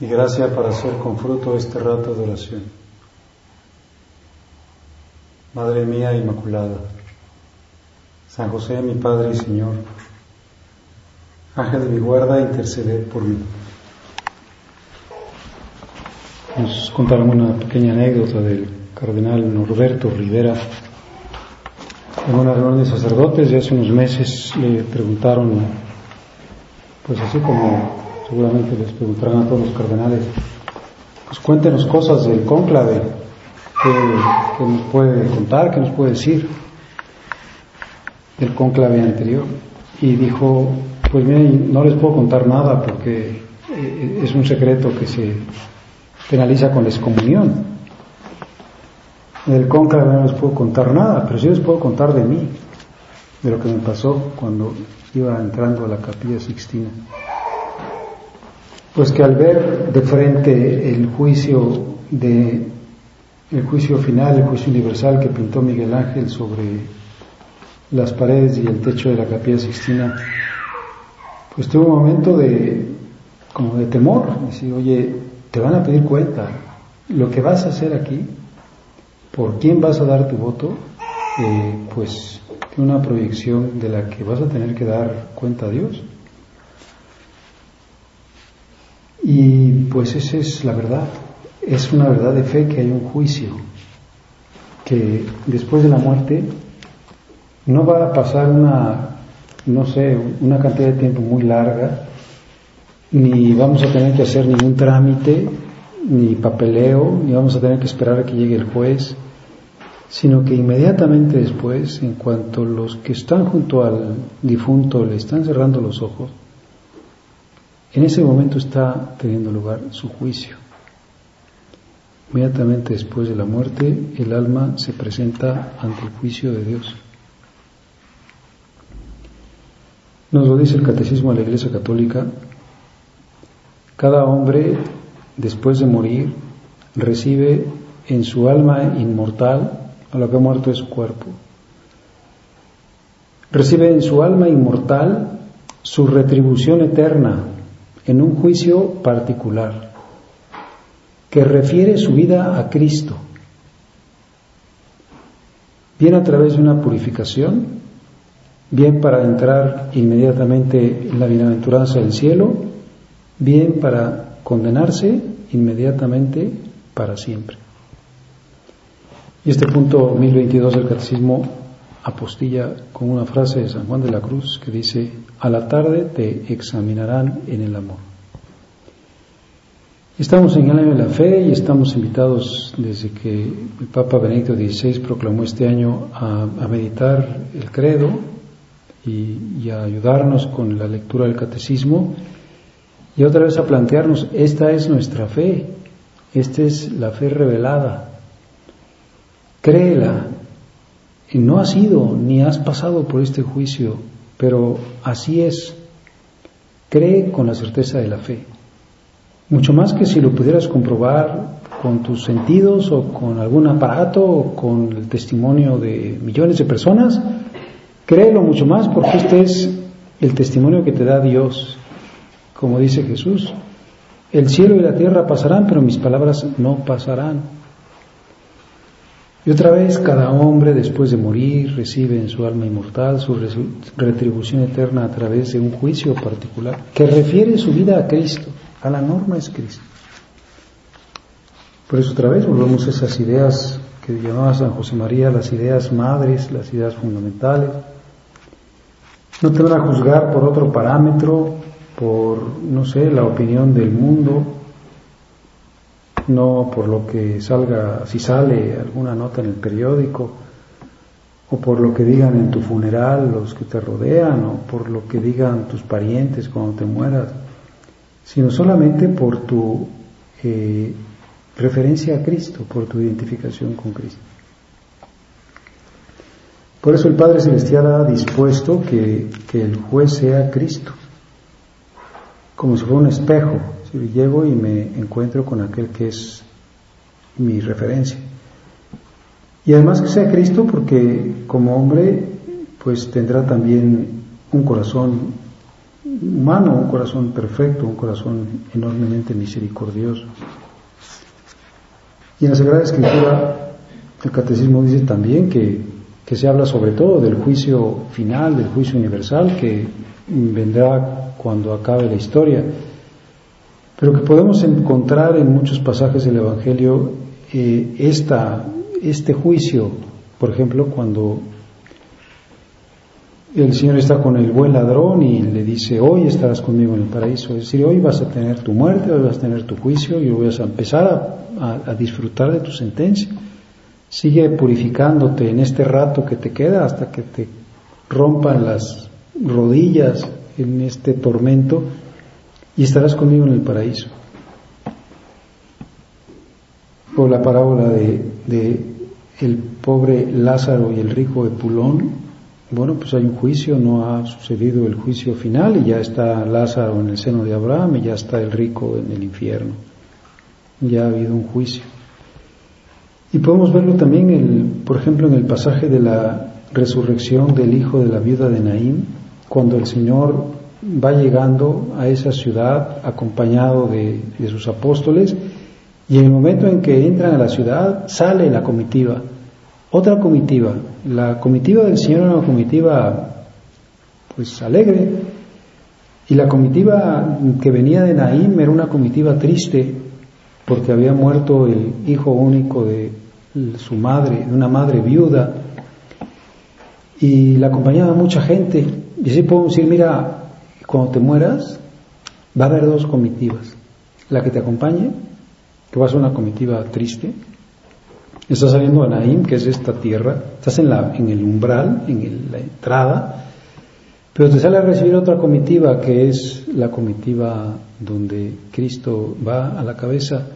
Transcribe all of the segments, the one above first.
y gracia para hacer con fruto este rato de oración. Madre mía Inmaculada, San José mi Padre y Señor, Ángel de mi guarda, interceder por mí. Nos contaron una pequeña anécdota del cardenal Norberto Rivera. En una reunión de sacerdotes de hace unos meses le preguntaron, pues así como seguramente les preguntarán a todos los cardenales, pues cuéntenos cosas del cónclave, que, nos puede contar, que nos puede decir del cónclave anterior. Y dijo, pues miren, no les puedo contar nada porque eh, es un secreto que se penaliza con la excomunión. Del cónclave no les puedo contar nada, pero sí les puedo contar de mí, de lo que me pasó cuando iba entrando a la capilla Sixtina pues que al ver de frente el juicio de el juicio final, el juicio universal que pintó Miguel Ángel sobre las paredes y el techo de la capilla Sixtina, pues tuvo un momento de como de temor, decir, oye, te van a pedir cuenta, lo que vas a hacer aquí, por quién vas a dar tu voto, eh, pues tiene una proyección de la que vas a tener que dar cuenta a Dios. Y pues esa es la verdad. Es una verdad de fe que hay un juicio, que después de la muerte no va a pasar una, no sé, una cantidad de tiempo muy larga, ni vamos a tener que hacer ningún trámite, ni papeleo, ni vamos a tener que esperar a que llegue el juez, sino que inmediatamente después, en cuanto los que están junto al difunto le están cerrando los ojos, en ese momento está teniendo lugar su juicio. Inmediatamente después de la muerte, el alma se presenta ante el juicio de Dios. Nos lo dice el Catecismo de la Iglesia Católica. Cada hombre, después de morir, recibe en su alma inmortal, a lo que ha muerto es su cuerpo, recibe en su alma inmortal su retribución eterna en un juicio particular que refiere su vida a Cristo, bien a través de una purificación, bien para entrar inmediatamente en la bienaventuranza del cielo, bien para condenarse inmediatamente para siempre. Y este punto 1022 del Catecismo apostilla con una frase de San Juan de la Cruz que dice, a la tarde te examinarán en el amor. Estamos en el año de la fe y estamos invitados desde que el Papa Benedicto XVI proclamó este año a, meditar el credo y, y, a ayudarnos con la lectura del catecismo y otra vez a plantearnos, esta es nuestra fe, esta es la fe revelada, créela, y no has ido ni has pasado por este juicio, pero así es. Cree con la certeza de la fe. Mucho más que si lo pudieras comprobar con tus sentidos o con algún aparato o con el testimonio de millones de personas, créelo mucho más porque este es el testimonio que te da Dios, como dice Jesús. El cielo y la tierra pasarán, pero mis palabras no pasarán. Y otra vez cada hombre después de morir recibe en su alma inmortal su retribución eterna a través de un juicio particular que refiere su vida a Cristo, a la norma es Cristo. Por eso otra vez volvemos a esas ideas que llamaba San José María las ideas madres, las ideas fundamentales. No te van a juzgar por otro parámetro, por, no sé, la opinión del mundo, no por lo que salga, si sale alguna nota en el periódico, o por lo que digan en tu funeral los que te rodean, o por lo que digan tus parientes cuando te mueras, sino solamente por tu eh, referencia a Cristo, por tu identificación con Cristo. Por eso el Padre Celestial ha dispuesto que, que el juez sea Cristo, como si fuera un espejo. Si llego y me encuentro con aquel que es mi referencia. Y además que sea Cristo porque como hombre pues tendrá también un corazón humano, un corazón perfecto, un corazón enormemente misericordioso. Y en la Sagrada Escritura el Catecismo dice también que, que se habla sobre todo del juicio final, del juicio universal que vendrá cuando acabe la historia, pero que podemos encontrar en muchos pasajes del Evangelio eh, esta, este juicio, por ejemplo, cuando el Señor está con el buen ladrón y le dice, hoy estarás conmigo en el paraíso, es decir, hoy vas a tener tu muerte, hoy vas a tener tu juicio y voy a empezar a disfrutar de tu sentencia. Sigue purificándote en este rato que te queda hasta que te rompan las rodillas en este tormento y estarás conmigo en el paraíso. O la parábola de, el pobre Lázaro y el rico Epulón, bueno, pues hay un juicio, no ha sucedido el juicio final y ya está Lázaro en el seno de Abraham y ya está el rico en el infierno. Ya ha habido un juicio. Y podemos verlo también, el, por ejemplo, en el pasaje de la resurrección del hijo de la viuda de Naín, cuando el Señor va llegando a esa ciudad acompañado de, sus apóstoles y en el momento en que entran a la ciudad sale la comitiva, otra comitiva. La comitiva del Señor era una comitiva pues alegre y la comitiva que venía de Naim era una comitiva triste porque había muerto el hijo único de su madre, de una madre viuda y la acompañaba mucha gente y así podemos decir, mira, cuando te mueras, va a haber dos comitivas. La que te acompañe, que va a ser una comitiva triste. Estás saliendo a Naim, que es esta tierra, estás en, la, en el umbral, en la entrada, pero te sale a recibir otra comitiva, que es la comitiva donde Cristo va a la cabeza.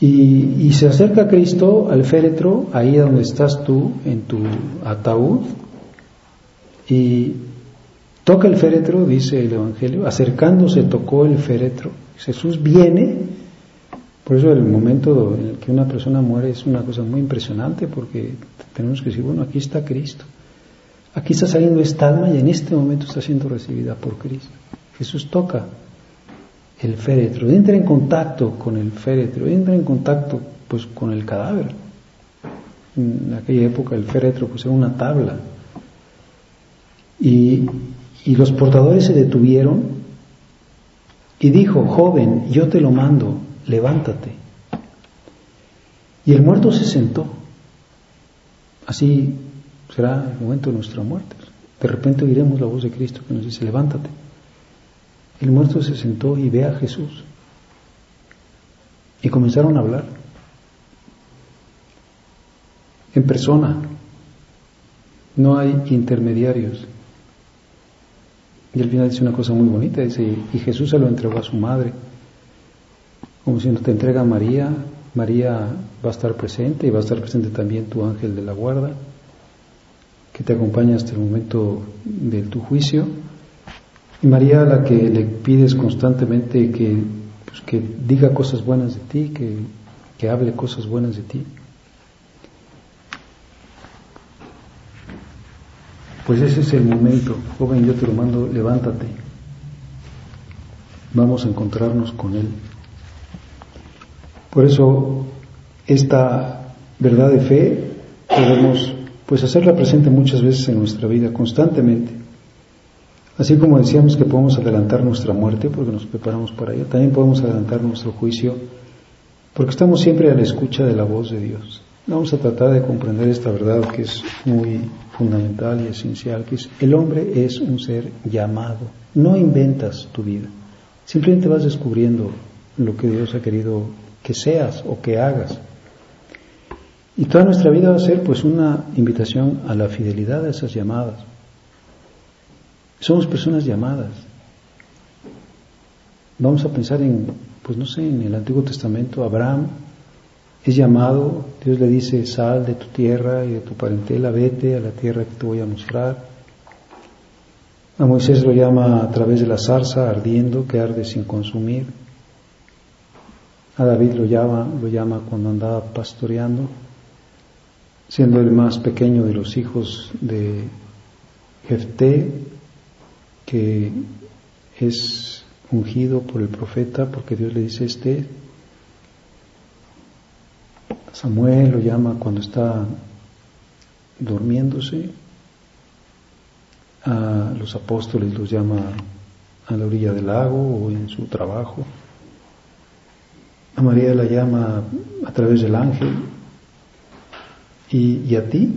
Y, y se acerca Cristo al féretro, ahí donde estás tú, en tu ataúd, y toca el féretro, dice el Evangelio, acercándose tocó el féretro. Jesús viene, por eso el momento en el que una persona muere es una cosa muy impresionante porque tenemos que decir, bueno, aquí está Cristo. Aquí está saliendo esta alma y en este momento está siendo recibida por Cristo. Jesús toca el féretro, entra en contacto con el féretro, entra en contacto pues con el cadáver. En aquella época el féretro pues era una tabla y, los portadores se detuvieron y dijo, joven, yo te lo mando, levántate. Y el muerto se sentó. Así será el momento de nuestra muerte. De repente oiremos la voz de Cristo que nos dice, levántate. El muerto se sentó y ve a Jesús. Y comenzaron a hablar. En persona. No hay intermediarios. Y al final dice una cosa muy bonita, dice, y Jesús se lo entregó a su madre, como si no te entrega a María, María va a estar presente y va a estar presente también tu ángel de la guarda, que te acompaña hasta el momento de tu juicio. Y María a la que le pides constantemente que, pues, que diga cosas buenas de ti, que, que hable cosas buenas de ti. Pues ese es el momento, joven, yo te lo mando, levántate. Vamos a encontrarnos con Él. Por eso, esta verdad de fe podemos pues hacerla presente muchas veces en nuestra vida, constantemente. Así como decíamos que podemos adelantar nuestra muerte porque nos preparamos para ella, también podemos adelantar nuestro juicio Porque estamos siempre a la escucha de la voz de Dios. Vamos a tratar de comprender esta verdad que es muy fundamental y esencial, que es el hombre es un ser llamado. No inventas tu vida. Simplemente vas descubriendo lo que Dios ha querido que seas o que hagas. Y toda nuestra vida va a ser pues una invitación a la fidelidad a esas llamadas. Somos personas llamadas. Vamos a pensar en, pues no sé, en el Antiguo Testamento, Abraham es llamado, Dios le dice, sal de tu tierra y de tu parentela, vete a la tierra que te voy a mostrar. A Moisés lo llama a través de la zarza ardiendo que arde sin consumir. A David lo llama, lo llama cuando andaba pastoreando, siendo el más pequeño de los hijos de Jefté, que es ungido por el profeta porque Dios le dice este. Samuel lo llama cuando está durmiéndose. A los apóstoles los llama a la orilla del lago o en su trabajo. A María la llama a través del ángel. Y, a ti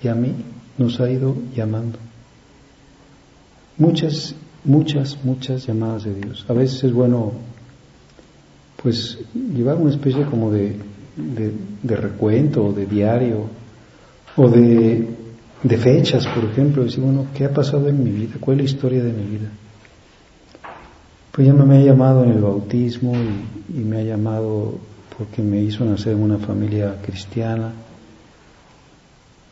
y a mí nos ha ido llamando. Muchas, muchas, muchas llamadas de Dios. A veces es bueno, pues, llevar una especie como de, de, recuento o de diario o de, de fechas, por ejemplo, decir, bueno, ¿qué ha pasado en mi vida? ¿Cuál es la historia de mi vida? Pues ya me ha llamado en el bautismo y, y me ha llamado porque me hizo nacer en una familia cristiana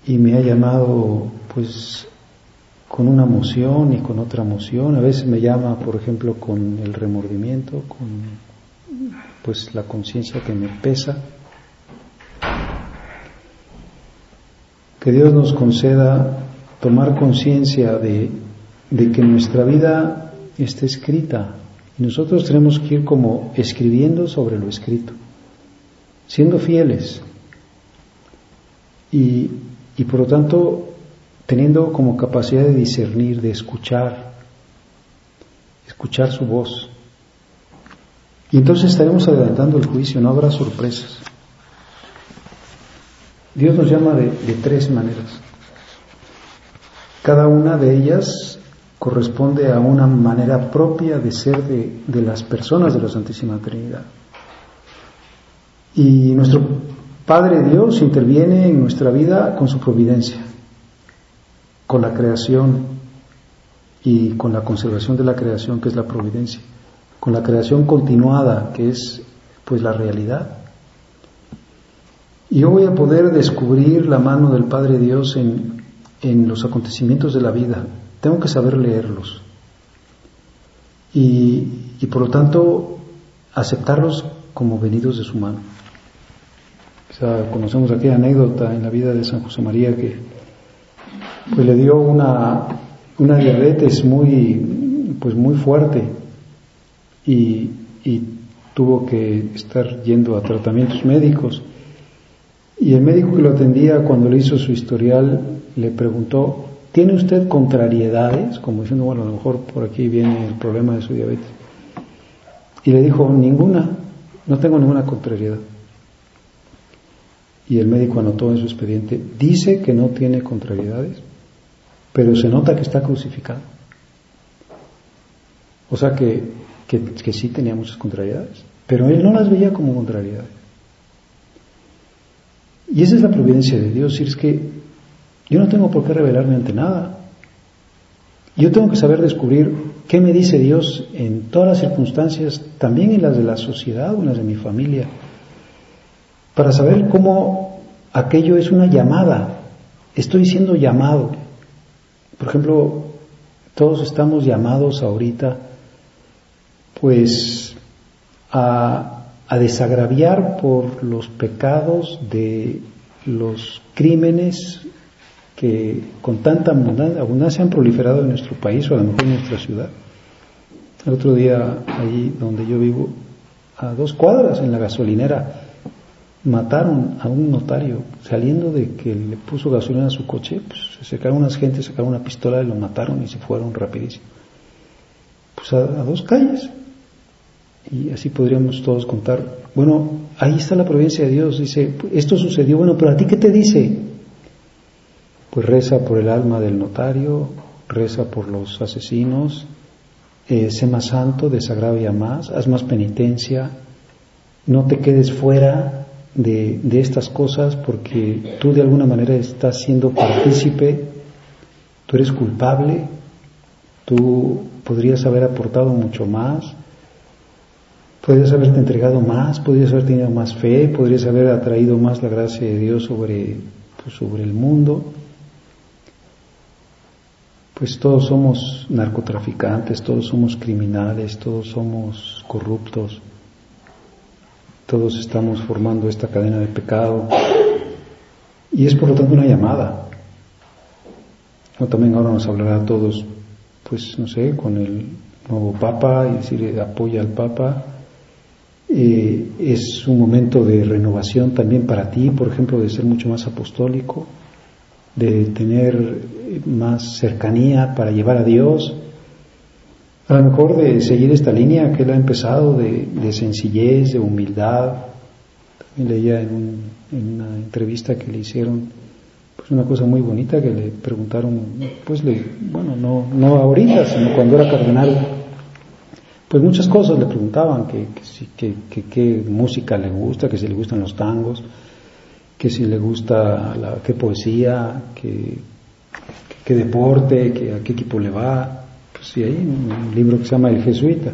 y me ha llamado pues con una emoción y con otra emoción. A veces me llama, por ejemplo, con el remordimiento, con pues la conciencia que me pesa. Que Dios nos conceda tomar conciencia de, que nuestra vida está escrita y nosotros tenemos que ir como escribiendo sobre lo escrito, siendo fieles y, y por lo tanto teniendo como capacidad de discernir, de escuchar, escuchar su voz. Y entonces estaremos adelantando el juicio, no habrá sorpresas. Dios nos llama de, tres maneras. Cada una de ellas corresponde a una manera propia de ser de, de las personas de la Santísima Trinidad. Y nuestro Padre Dios interviene en nuestra vida con su providencia con la creación y con la conservación de la creación que es la providencia, con la creación continuada que es pues la realidad. Y yo voy a poder descubrir la mano del Padre Dios en, en los acontecimientos de la vida. Tengo que saber leerlos. Y, y por lo tanto aceptarlos como venidos de su mano. Conocemos aquella anécdota en la vida de San José María que pues le dio una, una diabetes muy, pues muy fuerte y, y tuvo que estar yendo a tratamientos médicos. Y el médico que lo atendía cuando le hizo su historial le preguntó, ¿tiene usted contrariedades? Como diciendo, bueno, a lo mejor por aquí viene el problema de su diabetes. Y le dijo, ninguna, no tengo ninguna contrariedad. Y el médico anotó en su expediente, dice que no tiene contrariedades pero se nota que está crucificado. O sea que, que, sí tenía muchas contrariedades, pero él no las veía como contrariedades. Y esa es la providencia de Dios, es que yo no tengo por qué revelarme ante nada. Yo tengo que saber descubrir qué me dice Dios en todas las circunstancias, también en las de la sociedad o en las de mi familia, para saber cómo aquello es una llamada. Estoy siendo llamado. Por ejemplo, todos estamos llamados ahorita pues a, desagraviar por los pecados de los crímenes que con tanta abundancia, han proliferado en nuestro país o a lo mejor en nuestra ciudad. El otro día, allí donde yo vivo, a dos cuadras en la gasolinera, mataron a un notario saliendo de que le puso gasolina a su coche, pues se sacaron unas gentes, sacaron una pistola y lo mataron y se fueron rapidísimo. Pues a, dos calles. Y así podríamos todos contar. Bueno, ahí está la providencia de Dios. Dice, esto sucedió, bueno, pero a ti qué te dice? Pues reza por el alma del notario, reza por los asesinos, eh, sé más santo, desagravia más, haz más penitencia, no te quedes fuera de, de, estas cosas porque tú de alguna manera estás siendo partícipe, tú eres culpable, tú podrías haber aportado mucho más, podrías haberte entregado más, podrías haber tenido más fe, podrías haber atraído más la gracia de Dios sobre, pues, sobre el mundo pues todos somos narcotraficantes, todos somos criminales, todos somos corruptos, todos estamos formando esta cadena de pecado y es por lo tanto una llamada. O también ahora nos hablará a todos, pues no sé, con el nuevo Papa y decir apoya al Papa. Eh, es un momento de renovación también para ti, por ejemplo, de ser mucho más apostólico, de tener más cercanía para llevar a Dios, a lo mejor de seguir esta línea que él ha empezado de, sencillez, de humildad. También leía en, una entrevista que le hicieron pues una cosa muy bonita que le preguntaron, pues le, bueno, no, no ahorita, sino cuando era cardenal, pues muchas cosas le preguntaban, que, que, que, qué música le gusta, que si le gustan los tangos, que si le gusta la, qué poesía, que, qué deporte, que, a qué equipo le va. Pues sí, hay un libro que se llama El Jesuita,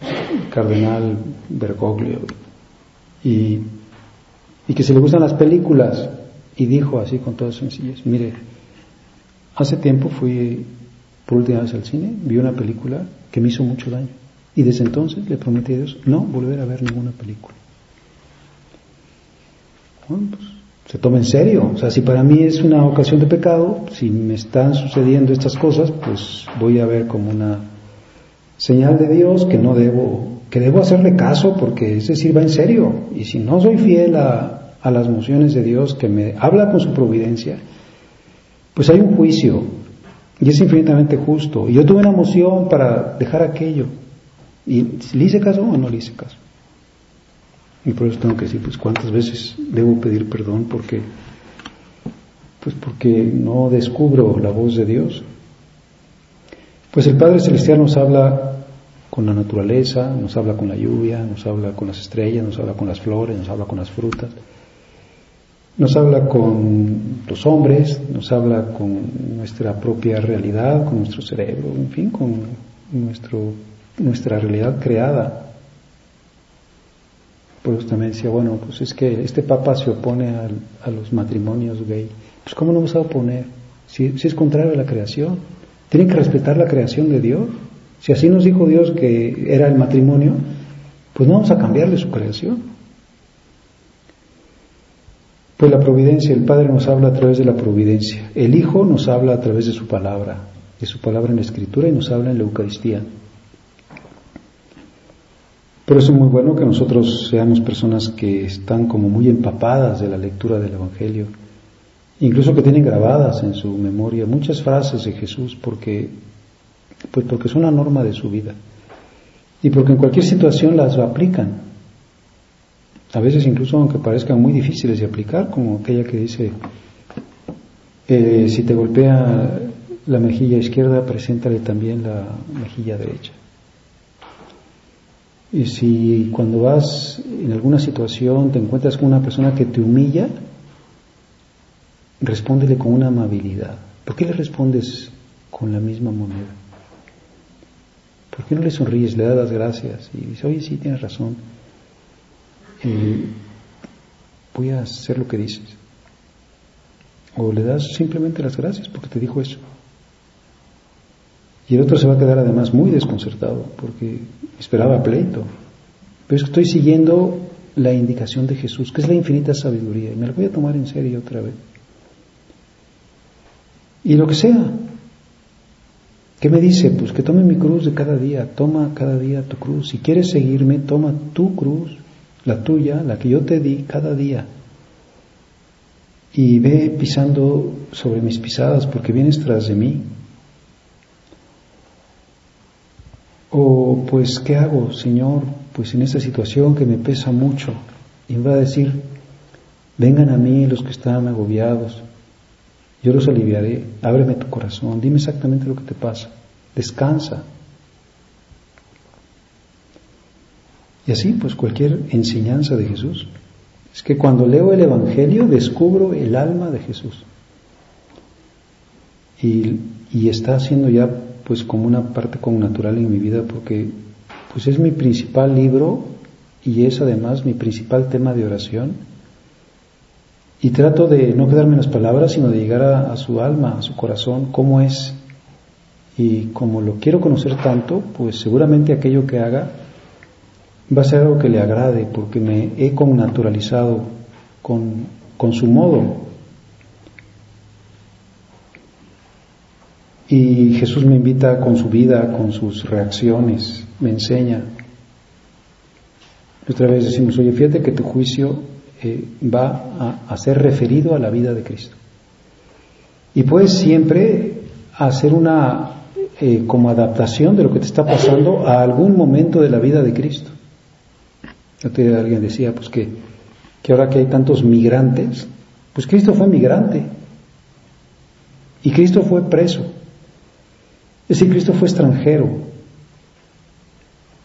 el cardenal Bergoglio. Y, y que si le gustan las películas, y dijo así con toda sencillez, mire, hace tiempo fui por última vez al cine, vi una película que me hizo mucho daño. Y desde entonces le prometí a Dios no volver a ver ninguna película. Bueno, pues se toma en serio. O sea, si para mí es una ocasión de pecado, si me están sucediendo estas cosas, pues voy a ver como una señal de Dios que no debo, que debo hacerle caso porque es decir, va en serio. Y si no soy fiel a, a las mociones de Dios que me habla con su providencia, pues hay un juicio y es infinitamente justo. Y yo tuve una moción para dejar aquello. ¿Y le hice caso o no le hice caso? Y por eso tengo que decir, pues cuántas veces debo pedir perdón porque, pues porque no descubro la voz de Dios. Pues el Padre Celestial nos habla con la naturaleza, nos habla con la lluvia, nos habla con las estrellas, nos habla con las flores, nos habla con las frutas, nos habla con los hombres, nos habla con nuestra propia realidad, con nuestro cerebro, en fin, con nuestro, nuestra realidad creada. Por eso también decía, bueno, pues es que este Papa se opone a los matrimonios gay. Pues ¿cómo no vas a oponer? Si, si es contrario a la creación. Tienen que respetar la creación de Dios. Si así nos dijo Dios que era el matrimonio, pues no vamos a cambiarle su creación. Pues la providencia, el Padre nos habla a través de la providencia, el Hijo nos habla a través de su palabra, de su palabra en la Escritura y nos habla en la Eucaristía. Por eso es muy bueno que nosotros seamos personas que están como muy empapadas de la lectura del Evangelio, incluso que tienen grabadas en su memoria muchas frases de Jesús porque, pues porque son la norma de su vida y porque en cualquier situación las aplican. A veces incluso aunque parezcan muy difíciles de aplicar, como aquella que dice, eh, si te golpea la mejilla izquierda, preséntale también la mejilla derecha. Y si cuando vas en alguna situación te encuentras con una persona que te humilla, respóndele con una amabilidad. ¿Por qué le respondes con la misma moneda? ¿Por qué no le sonríes, le das gracias y dices, oye, sí, tienes razón, voy a hacer lo que dices? O le das simplemente las gracias porque te dijo eso. Y el otro se va a quedar además muy desconcertado porque esperaba pleito. Pero estoy siguiendo la indicación de Jesús, que es la infinita sabiduría, y me la voy a tomar en serio otra vez. Y lo que sea. ¿Qué me dice? Pues que tome mi cruz de cada día, toma cada día tu cruz. Si quieres seguirme, toma tu cruz, la tuya, la que yo te di cada día. Y ve pisando sobre mis pisadas porque vienes tras de mí. O pues, ¿qué hago, Señor? Pues en esta situación que me pesa mucho. Y va a decir, vengan a mí los que están agobiados, yo los aliviaré, ábreme tu corazón, dime exactamente lo que te pasa, descansa. Y así, pues cualquier enseñanza de Jesús. Es que cuando leo el Evangelio descubro el alma de Jesús. Y, y está siendo ya pues como una parte natural en mi vida porque pues es mi principal libro y es además mi principal tema de oración. Y trato de no quedarme en las palabras, sino de llegar a, a su alma, a su corazón, cómo es. Y como lo quiero conocer tanto, pues seguramente aquello que haga va a ser algo que le agrade, porque me he connaturalizado con, con su modo. Y Jesús me invita con su vida, con sus reacciones, me enseña. Otra vez decimos, oye, fíjate que tu juicio eh, va a, ser referido a la vida de Cristo. Y puedes siempre hacer una eh, como adaptación de lo que te está pasando a algún momento de la vida de Cristo. Alguien decía, pues que, que ahora que hay tantos migrantes, pues Cristo fue migrante y Cristo fue preso. Es decir, Cristo fue extranjero.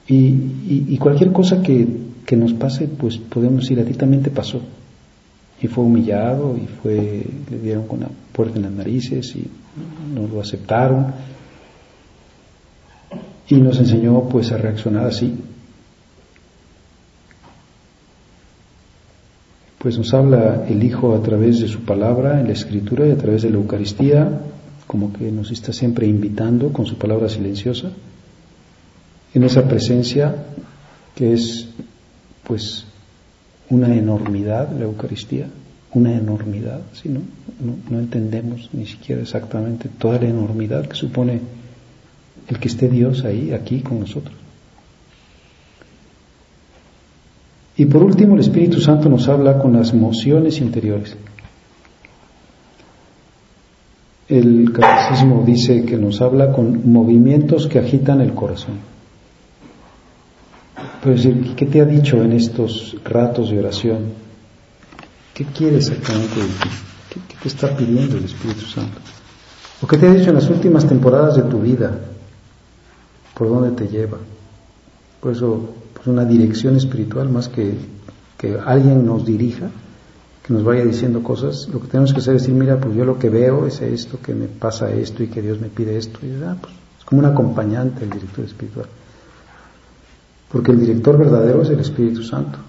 Y, cualquier cosa que, que, nos pase, pues podemos decir, a ti también te pasó. Y fue humillado, y fue, le dieron con la puerta en las narices, y nos lo aceptaron. Y nos enseñó pues a reaccionar así. Pues nos habla el Hijo a través de su palabra, en la Escritura y a través de la Eucaristía, como que nos está siempre invitando con su palabra silenciosa, en esa presencia que es pues una enormidad la Eucaristía, una enormidad, si no, no, entendemos ni siquiera exactamente toda la enormidad que supone el que esté Dios ahí, aquí con nosotros. Y por último, el Espíritu Santo nos habla con las emociones interiores. El catecismo dice que nos habla con movimientos que agitan el corazón. Pero decir, ¿qué te ha dicho en estos ratos de oración? ¿Qué quiere exactamente de ti? ¿Qué, te está pidiendo el Espíritu Santo? ¿O qué te ha dicho en las últimas temporadas de tu vida? ¿Por dónde te lleva? Por eso, pues una dirección espiritual más que que alguien nos dirija, que nos vaya diciendo cosas, lo que tenemos que hacer es decir, mira, pues yo lo que veo es esto, que me pasa esto y que Dios me pide esto. Y ah, pues es como un acompañante el director espiritual. Porque el director verdadero es el Espíritu Santo.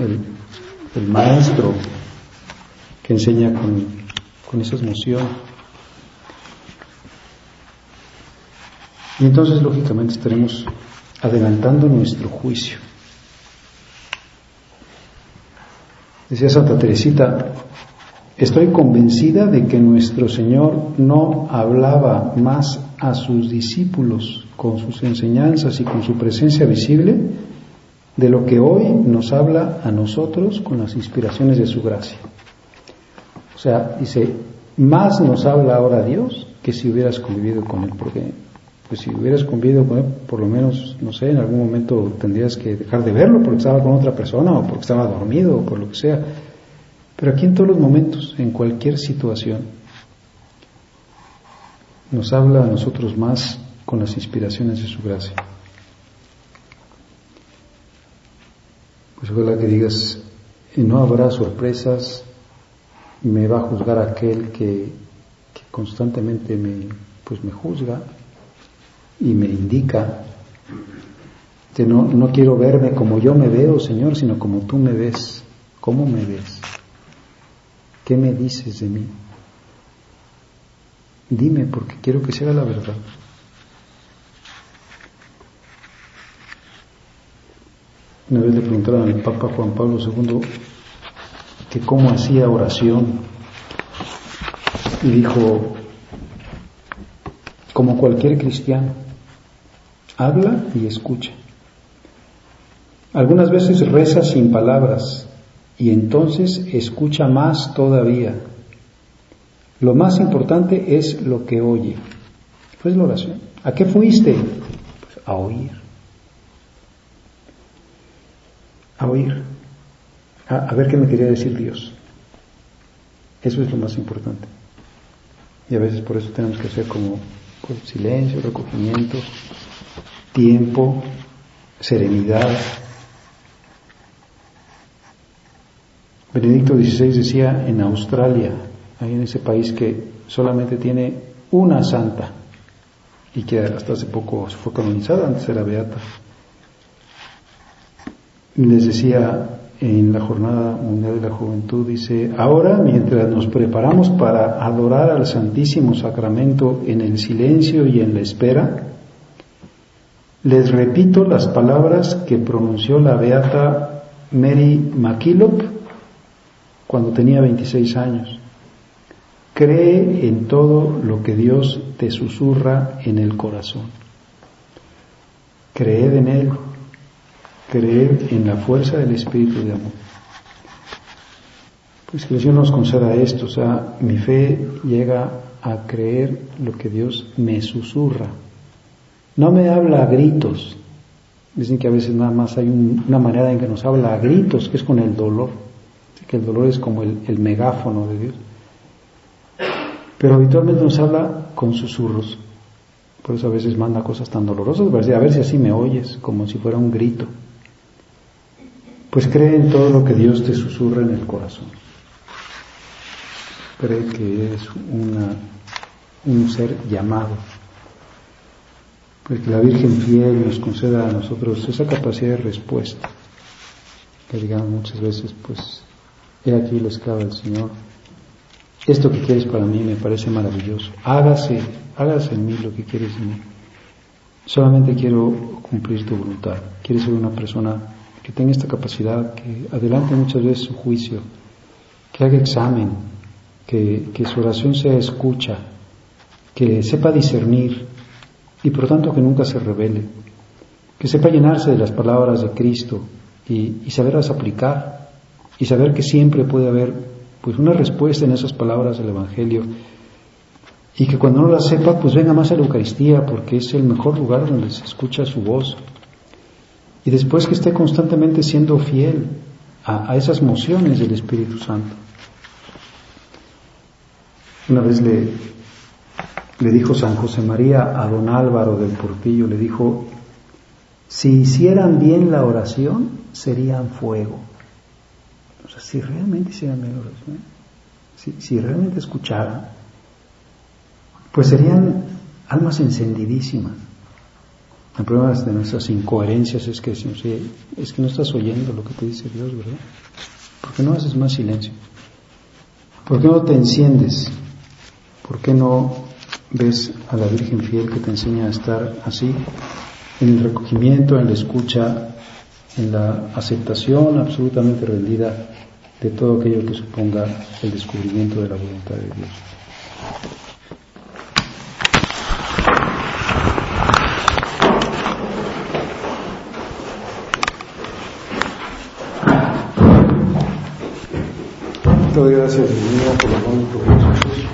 El, el maestro que enseña con, con esa emoción. Y entonces, lógicamente, estaremos adelantando nuestro juicio. Decía Santa Teresita, estoy convencida de que nuestro Señor no hablaba más a sus discípulos con sus enseñanzas y con su presencia visible de lo que hoy nos habla a nosotros con las inspiraciones de su gracia. O sea, dice, más nos habla ahora Dios que si hubieras convivido con Él, porque pues si hubieras convivido con él, por lo menos, no sé, en algún momento tendrías que dejar de verlo porque estaba con otra persona o porque estaba dormido o por lo que sea. Pero aquí en todos los momentos, en cualquier situación, nos habla a nosotros más con las inspiraciones de su gracia. Pues ojalá que digas, no habrá sorpresas, me va a juzgar aquel que, que constantemente me, pues me juzga, y me indica que no, no quiero verme como yo me veo, Señor, sino como tú me ves. ¿Cómo me ves? ¿Qué me dices de mí? Dime porque quiero que sea la verdad. Una vez le preguntaron al Papa Juan Pablo II que cómo hacía oración y dijo, como cualquier cristiano, Habla y escucha. Algunas veces reza sin palabras y entonces escucha más todavía. Lo más importante es lo que oye. Pues la oración. ¿A qué fuiste? Pues a oír. A oír. A, ver qué me quería decir Dios. Eso es lo más importante. Y a veces por eso tenemos que hacer como silencio, recogimiento, tiempo, serenidad. Benedicto XVI decía en Australia, ahí en ese país que solamente tiene una santa y que hasta hace poco fue canonizada, antes era beata. Les decía en la Jornada Mundial de la Juventud, dice, ahora mientras nos preparamos para adorar al Santísimo Sacramento en el silencio y en la espera, les repito las palabras que pronunció la beata Mary MacKillop cuando tenía 26 años. Cree en todo lo que Dios te susurra en el corazón. Creed en Él, creed en la fuerza del Espíritu de amor. Pues que Dios nos conceda esto, o sea, mi fe llega a creer lo que Dios me susurra. No me habla a gritos. Dicen que a veces nada más hay una manera en que nos habla a gritos, que es con el dolor. Que el dolor es como el megáfono de Dios pero habitualmente nos habla con susurros. Por eso a veces manda cosas tan dolorosas, a ver si así me oyes, como si fuera un grito. Pues cree en todo lo que Dios te susurra en el corazón. Cree que eres un ser llamado. Pues que la Virgen fiel nos conceda a nosotros esa capacidad de respuesta. Que digamos muchas veces, pues, he aquí la esclava del Señor, esto que quieres para mí me parece maravilloso. Hágase, hágase en mí lo que quieres en mí. Solamente quiero cumplir tu voluntad. Quiero ser una persona que tenga esta capacidad, que adelante muchas veces su juicio, que haga examen, que, su oración sea escucha, que sepa discernir y por tanto que nunca se revele, que sepa llenarse de las palabras de Cristo y, saberlas aplicar y saber que siempre puede haber pues una respuesta en esas palabras del Evangelio y que cuando no la sepa, pues venga más a la Eucaristía porque es el mejor lugar donde se escucha su voz. Y después que esté constantemente siendo fiel a, esas mociones del Espíritu Santo. Una vez le, le dijo San José María a don Álvaro del Portillo, le dijo, si hicieran bien la oración, serían fuego. O sea, si realmente hicieran menos si, si realmente escucharan, pues serían almas encendidísimas. El problema de nuestras incoherencias es que es que no estás oyendo lo que te dice Dios, ¿verdad? ¿Por qué no haces más silencio? ¿Por qué no te enciendes? ¿Por qué no ves a la Virgen fiel que te enseña a estar así, en el recogimiento, en la escucha, en la aceptación absolutamente rendida de todo aquello que suponga el descubrimiento de la voluntad de Dios. Te doy gracias, Dios por los bonitos